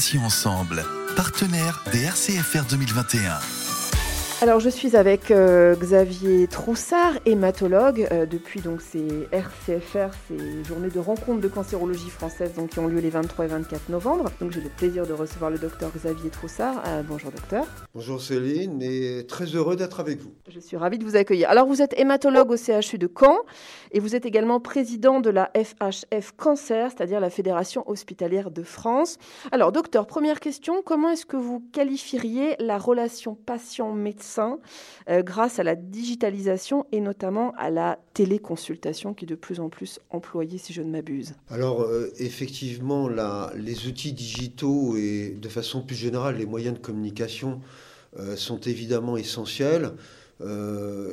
Ensemble, partenaire des RCFR 2021. Alors je suis avec euh, Xavier Troussard, hématologue, euh, depuis donc ces RCFR, ces journées de rencontres de cancérologie française donc, qui ont lieu les 23 et 24 novembre. Donc j'ai le plaisir de recevoir le docteur Xavier Troussard. Euh, bonjour docteur. Bonjour Céline et très heureux d'être avec vous. Je suis ravie de vous accueillir. Alors vous êtes hématologue au CHU de Caen et vous êtes également président de la FHF Cancer, c'est-à-dire la Fédération hospitalière de France. Alors docteur, première question, comment est-ce que vous qualifieriez la relation patient-médecin euh, grâce à la digitalisation et notamment à la téléconsultation qui est de plus en plus employée, si je ne m'abuse. Alors, euh, effectivement, les outils digitaux et de façon plus générale, les moyens de communication euh, sont évidemment essentiels.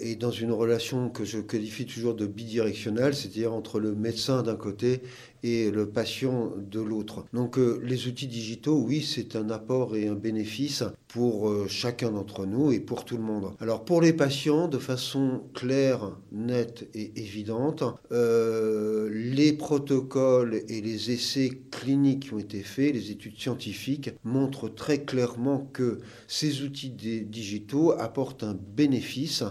et dans une relation que je qualifie toujours de bidirectionnelle, c'est-à-dire entre le médecin d'un côté et le patient de l'autre. Donc euh, les outils digitaux, oui, c'est un apport et un bénéfice pour euh, chacun d'entre nous et pour tout le monde. Alors pour les patients, de façon claire, nette et évidente, euh, les protocoles et les essais cliniques qui ont été faits, les études scientifiques, montrent très clairement que ces outils digitaux apportent un bénéfice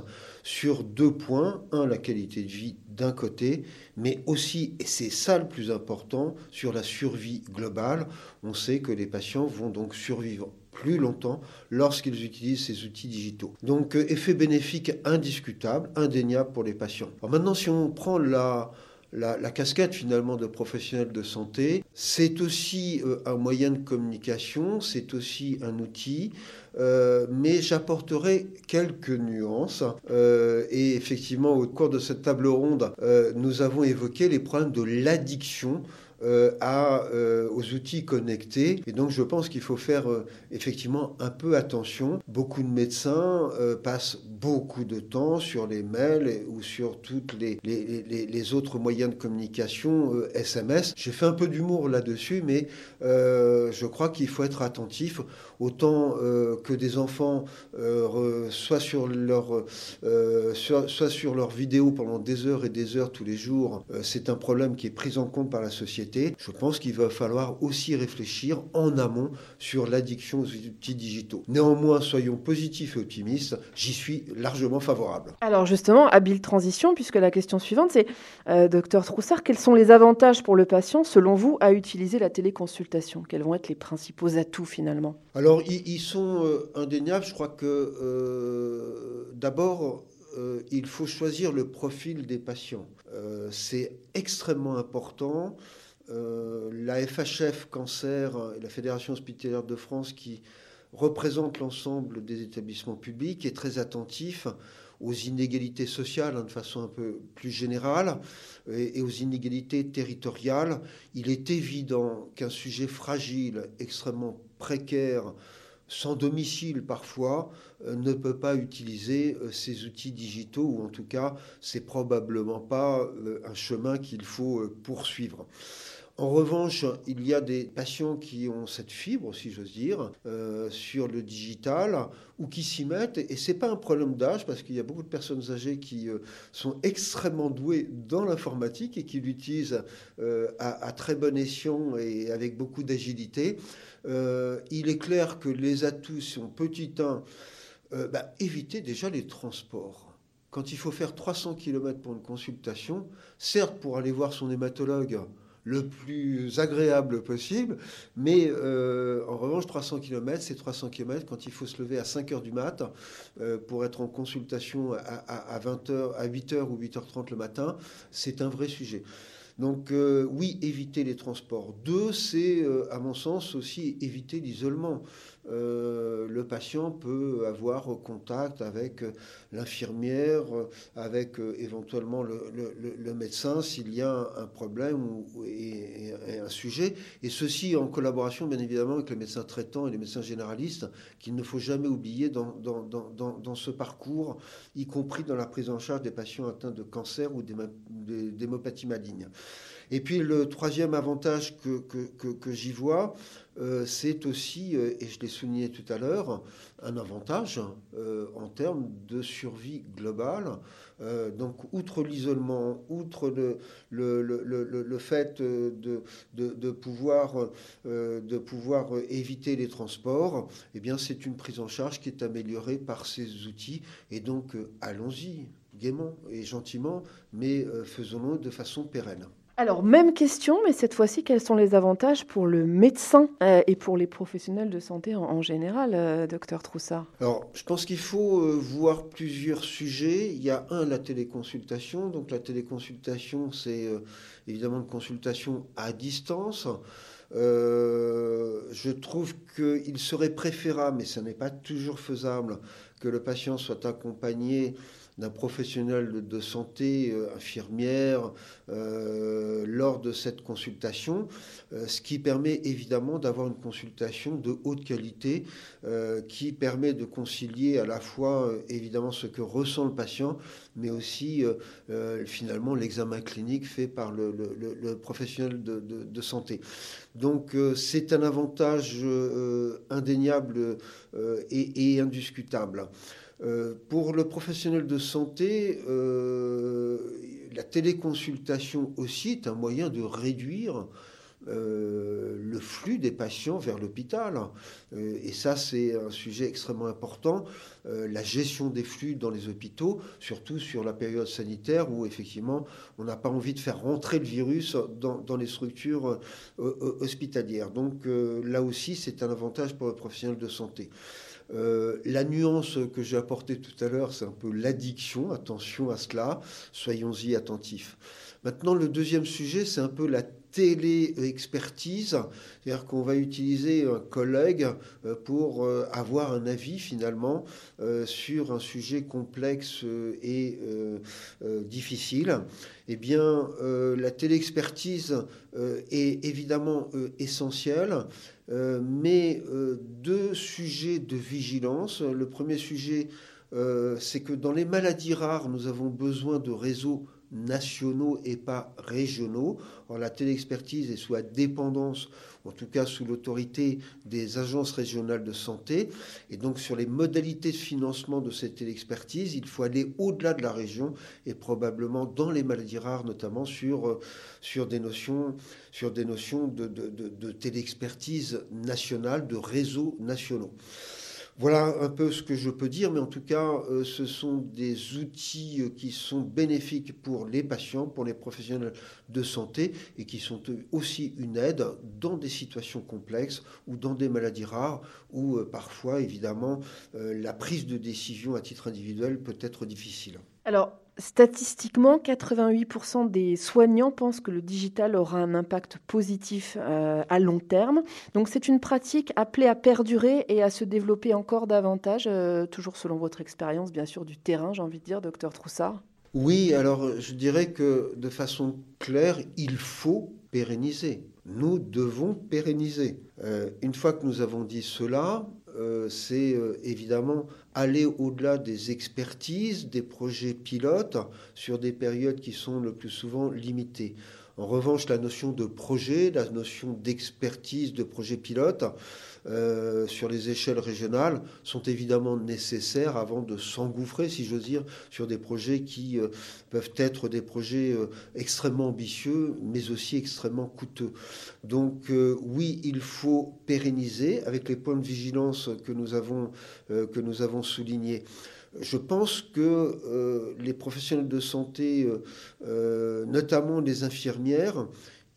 sur deux points. Un, la qualité de vie d'un côté, mais aussi, et c'est ça le plus important, sur la survie globale. On sait que les patients vont donc survivre plus longtemps lorsqu'ils utilisent ces outils digitaux. Donc euh, effet bénéfique indiscutable, indéniable pour les patients. Alors maintenant, si on prend la, la, casquette finalement de professionnels de santé, c'est aussi euh, un moyen de communication, c'est aussi un outil, euh, mais j'apporterai quelques nuances. Euh, et effectivement, au cours de cette table ronde, nous avons évoqué les problèmes de l'addiction euh, à, euh, aux outils connectés. Et donc je pense qu'il faut faire euh, effectivement un peu attention. Beaucoup de médecins passent beaucoup de temps sur les mails ou sur toutes les, les, les, les autres moyens de communication SMS. J'ai fait un peu d'humour là-dessus, mais je crois qu'il faut être attentif autant que des enfants soient sur leur soit, soit sur leur vidéo pendant des heures et des heures tous les jours. c'est un problème qui est pris en compte par la société je pense qu'il va falloir aussi réfléchir en amont sur l'addiction aux outils digitaux. Néanmoins, soyons positifs et optimistes, j'y suis largement favorable. Alors justement, habile transition, puisque la question suivante, c'est, euh, docteur Troussard, quels sont les avantages pour le patient, selon vous, à utiliser la téléconsultation? Quels vont être les principaux atouts finalement? Alors, ils, sont euh, indéniables. Je crois que euh, d'abord, il faut choisir le profil des patients. c'est extrêmement important. Euh, la FHF Cancer et la Fédération hospitalière de France qui représente l'ensemble des établissements publics est très attentif aux inégalités sociales hein, de façon un peu plus générale et, aux inégalités territoriales. Il est évident qu'un sujet fragile, extrêmement précaire, sans domicile parfois, euh, ne peut pas utiliser euh, ces outils digitaux, ou en tout cas, c'est probablement pas un chemin qu'il faut poursuivre. En revanche, il y a des patients qui ont cette fibre, si j'ose dire, euh, sur le digital ou qui s'y mettent. Et ce n'est pas un problème d'âge parce qu'il y a beaucoup de personnes âgées qui euh, sont extrêmement douées dans l'informatique et qui l'utilisent euh, à, très bon escient et avec beaucoup d'agilité. il est clair que les atouts sont petits 1. Bah, éviter déjà les transports quand il faut faire 300 km pour une consultation, certes pour aller voir son hématologue, le plus agréable possible. Mais euh, en revanche, 300 km, c'est 300 km quand il faut se lever à 5 h du mat euh, pour être en consultation à, 20h, à 8h ou 8h30 le matin. C'est un vrai sujet. Donc euh, oui, éviter les transports. Deux, c'est à mon sens aussi éviter l'isolement. Euh, le patient peut avoir contact avec euh, l'infirmière, euh, avec éventuellement le, médecin s'il y a un, problème ou, et, un sujet. Et ceci en collaboration bien évidemment avec les médecins traitants et les médecins généralistes qu'il ne faut jamais oublier dans, ce parcours, y compris dans la prise en charge des patients atteints de cancer ou d'hémopathie maligne. Et puis le troisième avantage que, j'y vois, c'est aussi, euh, et je l'ai souligné tout à l'heure, un avantage euh, en termes de survie globale. donc, outre l'isolement, outre le, fait de, de, pouvoir, de pouvoir éviter les transports, eh bien, c'est une prise en charge qui est améliorée par ces outils. Et donc, allons-y gaiement et gentiment, mais faisons-le de façon pérenne. Alors, même question, mais cette fois-ci, quels sont les avantages pour le médecin euh, et pour les professionnels de santé en, général, euh, docteur Troussard? Alors, je pense qu'il faut euh, voir plusieurs sujets. Il y a un, la téléconsultation. Donc, la téléconsultation, c'est évidemment une consultation à distance. je trouve qu'il serait préférable, mais ce n'est pas toujours faisable, que le patient soit accompagné d'un professionnel de santé, euh, infirmière, euh, lors de cette consultation, euh, ce qui permet évidemment d'avoir une consultation de haute qualité, qui permet de concilier à la fois évidemment ce que ressent le patient, mais aussi finalement l'examen clinique fait par le, professionnel de, santé. Donc c'est un avantage indéniable et indiscutable. Euh, pour le professionnel de santé, euh, la téléconsultation aussi est un moyen de réduire euh, le flux des patients vers l'hôpital. et ça, c'est un sujet extrêmement important, la gestion des flux dans les hôpitaux, surtout sur la période sanitaire où effectivement on n'a pas envie de faire rentrer le virus dans, dans les structures hospitalières. Donc là aussi, c'est un avantage pour le professionnel de santé. Euh, la nuance que j'ai apportée tout à l'heure, c'est un peu l'addiction. Attention à cela, soyons-y attentifs. Maintenant, le deuxième sujet, c'est un peu la télé-expertise, c'est-à-dire qu'on va utiliser un collègue euh, pour euh, avoir un avis finalement sur un sujet complexe et difficile. Eh bien, la télé-expertise est évidemment essentielle. Euh, mais euh, deux sujets de vigilance. Le premier sujet, euh, c'est que dans les maladies rares, nous avons besoin de réseaux nationaux et pas régionaux. Or, la téléexpertise est sous la dépendance en tout cas sous l'autorité des agences régionales de santé. Et donc sur les modalités de financement de cette expertise, il faut aller au-delà de la région et probablement dans les maladies rares, notamment sur, euh, sur des notions, sur des notions de, de, de, de téléexpertise nationale, de réseaux nationaux. Voilà un peu ce que je peux dire, mais en tout cas, euh, ce sont des outils euh, qui sont bénéfiques pour les patients, pour les professionnels de santé, et qui sont aussi une aide dans des situations complexes ou dans des maladies rares, où euh, parfois, évidemment, la prise de décision à titre individuel peut être difficile. Alors, Statistiquement, 88% des soignants pensent que le digital aura un impact positif euh, à long terme. Donc c'est une pratique appelée à perdurer et à se développer encore davantage, euh, toujours selon votre expérience bien sûr du terrain, j'ai envie de dire, docteur Troussard. Oui, alors je dirais que de façon claire, il faut pérenniser. Nous devons pérenniser. Euh, une fois que nous avons dit cela, c'est euh, évidemment aller au-delà des expertises, des projets pilotes sur des périodes qui sont le plus souvent limitées. En revanche, la notion de projet, la notion d'expertise, de projet pilote, euh, sur les échelles régionales sont évidemment nécessaires avant de s'engouffrer, si j'ose dire, sur des projets qui euh, peuvent être des projets euh, extrêmement ambitieux, mais aussi extrêmement coûteux. Donc oui, il faut pérenniser avec les points de vigilance que nous avons, que nous avons soulignés. Je pense que les professionnels de santé, notamment les infirmières,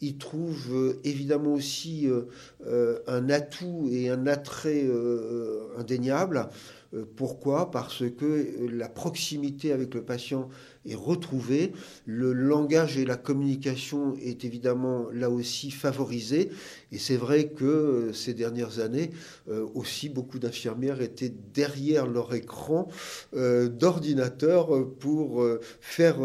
il trouve euh, évidemment aussi euh, euh, un atout et un attrait indéniable. Pourquoi? Parce que la proximité avec le patient est retrouvé. Le langage et la communication est évidemment là aussi favorisé. Et c'est vrai que euh, ces dernières années, euh, aussi beaucoup d'infirmières étaient derrière leur écran euh, d'ordinateur pour faire,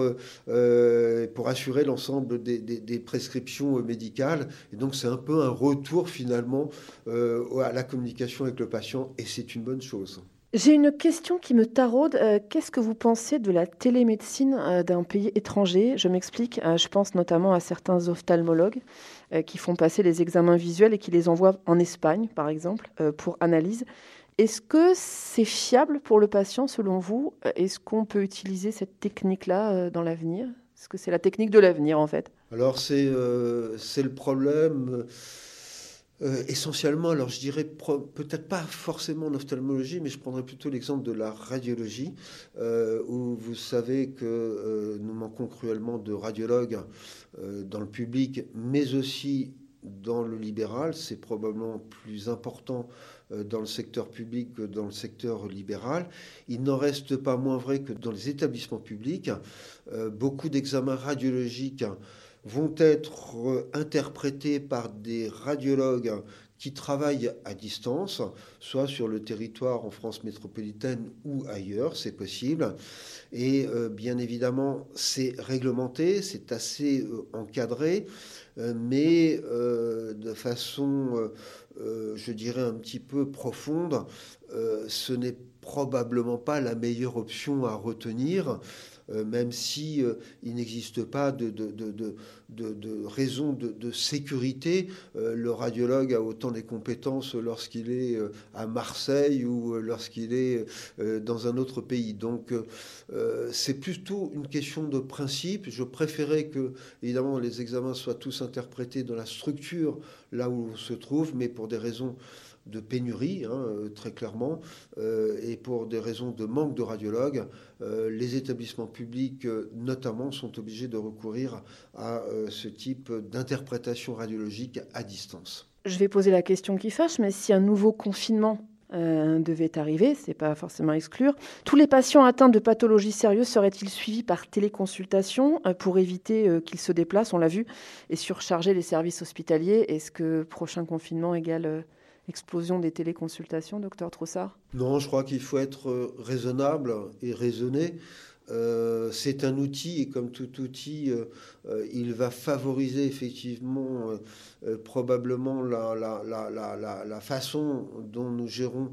pour assurer l'ensemble des, prescriptions médicales. Et donc c'est un peu un retour finalement à la communication avec le patient, et c'est une bonne chose. J'ai une question qui me taraude. Euh, qu'est-ce que vous pensez de la télémédecine euh, d'un pays étranger? Je m'explique. Euh, je pense notamment à certains ophtalmologues qui font passer les examens visuels et qui les envoient en Espagne, par exemple, pour analyse. Est-ce que c'est fiable pour le patient, selon vous? Est-ce qu'on peut utiliser cette technique-là dans l'avenir? Est-ce que c'est la technique de l'avenir, en fait? Alors, c'est le problème euh, essentiellement, alors je dirais peut-être pas forcément en ophtalmologie, mais je prendrais plutôt l'exemple de la radiologie, euh, où vous savez que euh, nous manquons cruellement de radiologues dans le public, mais aussi dans le libéral. C'est probablement plus important dans le secteur public que dans le secteur libéral. Il n'en reste pas moins vrai que dans les établissements publics, beaucoup d'examens radiologiques vont être interprétés par des radiologues qui travaillent à distance, soit sur le territoire en France métropolitaine ou ailleurs, c'est possible. Et euh, bien évidemment, c'est réglementé, c'est assez euh, encadré, euh, mais de façon, je dirais, un petit peu profonde, ce n'est probablement pas la meilleure option à retenir. Euh, même si euh, il n'existe pas de, de, de, de raison de, sécurité. Euh, le radiologue a autant des compétences lorsqu'il est à Marseille ou lorsqu'il est dans un autre pays. Donc c'est plutôt une question de principe. Je préférais que, évidemment, les examens soient tous interprétés dans la structure là où on se trouve, mais pour des raisons de pénurie, hein, euh, très clairement, euh, et pour des raisons de manque de radiologues, euh, les établissements publics, notamment, sont obligés de recourir à ce type d'interprétation radiologique à distance. Je vais poser la question qui fâche, mais si un nouveau confinement devait arriver, c'est pas forcément exclure. Tous les patients atteints de pathologies sérieuses seraient-ils suivis par téléconsultation pour éviter qu'ils se déplacent, on l'a vu, et surcharger les services hospitaliers Est-ce que prochain confinement égale explosion des téléconsultations, docteur Troussard? Non, je crois qu'il faut être euh, raisonnable et raisonné. Euh, c'est un outil et comme tout outil, euh, il va favoriser effectivement probablement la, la, façon dont nous gérons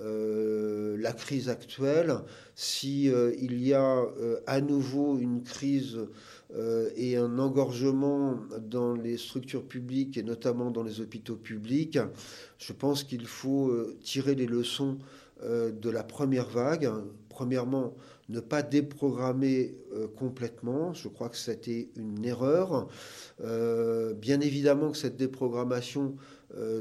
la crise actuelle. Si il y a à nouveau une crise euh, et un engorgement dans les structures publiques et notamment dans les hôpitaux publics, je pense qu'il faut euh, tirer les leçons euh, de la première vague. Premièrement, ne pas déprogrammer complètement. Je crois que c'était une erreur. bien évidemment que cette déprogrammation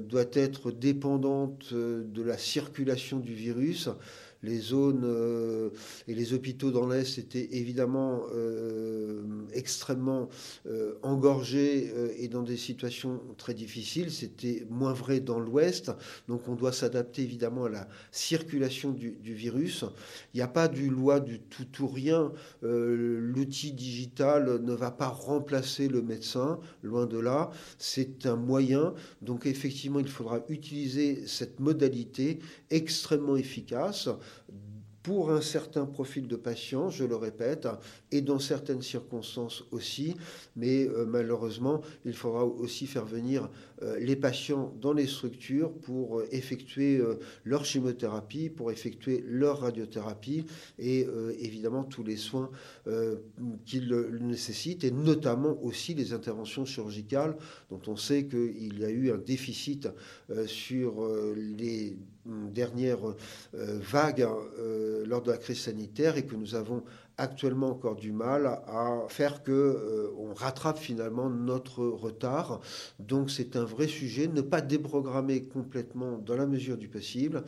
doit être dépendante de la circulation du virus les zones euh, et les hôpitaux dans l'Est étaient évidemment euh, extrêmement euh, engorgés et dans des situations très difficiles. C'était moins vrai dans l'Ouest. Donc on doit s'adapter évidemment à la circulation du, virus. Il n'y a pas du loi du tout ou rien. L'outil digital ne va pas remplacer le médecin, loin de là. C'est un moyen. Donc effectivement, il faudra utiliser cette modalité extrêmement efficace pour un certain profil de patient, je le répète, et dans certaines circonstances aussi, mais euh, malheureusement, il faudra aussi faire venir euh, les patients dans les structures pour euh, effectuer leur chimiothérapie, pour effectuer leur radiothérapie et évidemment tous les soins qu'ils nécessitent, et notamment aussi les interventions chirurgicales dont on sait qu'il y a eu un déficit sur les dernières vagues euh, lors de la crise sanitaire et que nous avons actuellement encore du mal à faire que euh, on rattrape finalement notre retard. Donc c'est un vrai sujet, ne pas déprogrammer complètement dans la mesure du possible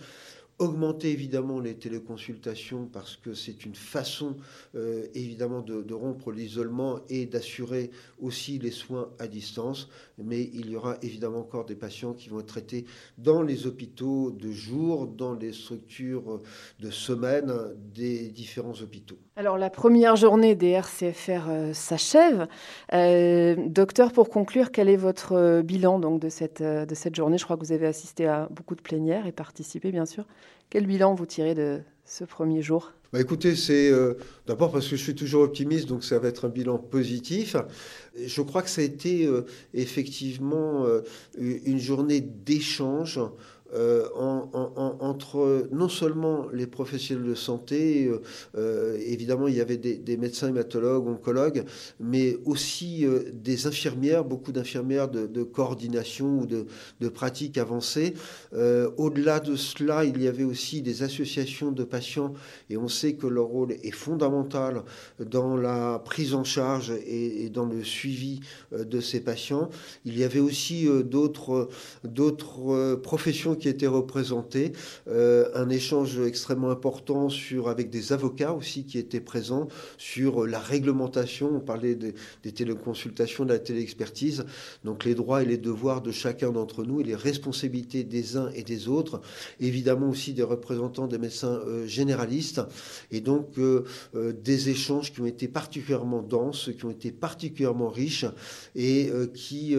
Augmenter évidemment les téléconsultations parce que c'est une façon euh, évidemment de, rompre l'isolement et d'assurer aussi les soins à distance. Mais il y aura évidemment encore des patients qui vont être traités dans les hôpitaux de jour, dans les structures de semaine des différents hôpitaux. Alors la première journée des RCFR euh, s'achève. Euh, docteur, pour conclure, quel est votre bilan donc, de, cette, de cette journée? Je crois que vous avez assisté à beaucoup de plénières et participé bien sûr. Quel bilan vous tirez de ce premier jour? Bah écoutez, c'est euh, d'abord parce que je suis toujours optimiste, donc ça va être un bilan positif. Je crois que ça a été euh, effectivement euh, une journée d'échange euh, entre non seulement les professionnels de santé, euh, euh, évidemment il y avait des, médecins hématologues, oncologues, mais aussi des infirmières, beaucoup d'infirmières de, coordination ou de, de pratiques avancées. Au-delà de cela, il y avait aussi des associations de patients et on sait que leur rôle est fondamental dans la prise en charge et, et dans le suivi de ces patients. Il y avait aussi d'autres professions qui étaient représentées, euh, un échange extrêmement important sur, avec des avocats aussi qui étaient présents sur la réglementation. On parlait des téléconsultations, de la téléexpertise, donc les droits et les devoirs de chacun d'entre nous et les responsabilités des uns et des autres. Évidemment aussi des représentants des médecins euh, généralistes et donc euh, des échanges qui ont été particulièrement denses, qui ont été particulièrement riches et qui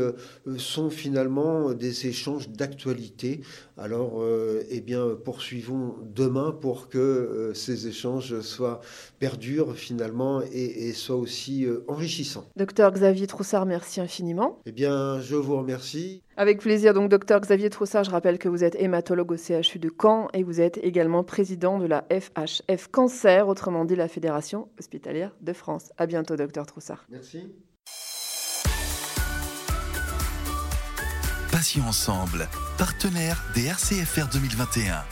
sont finalement des échanges d'actualité alors, euh, eh bien, poursuivons demain pour que euh, ces échanges soient perdurent finalement et, soient aussi euh, enrichissants. Docteur Xavier Troussard, merci infiniment. Eh bien, je vous remercie. Avec plaisir. Donc, docteur Xavier Troussard, je rappelle que vous êtes hématologue au CHU de Caen et vous êtes également président de la FHF Cancer, autrement dit la Fédération hospitalière de France. À bientôt, docteur Troussard. Merci. Passion ensemble, partenaire des RCFR 2021.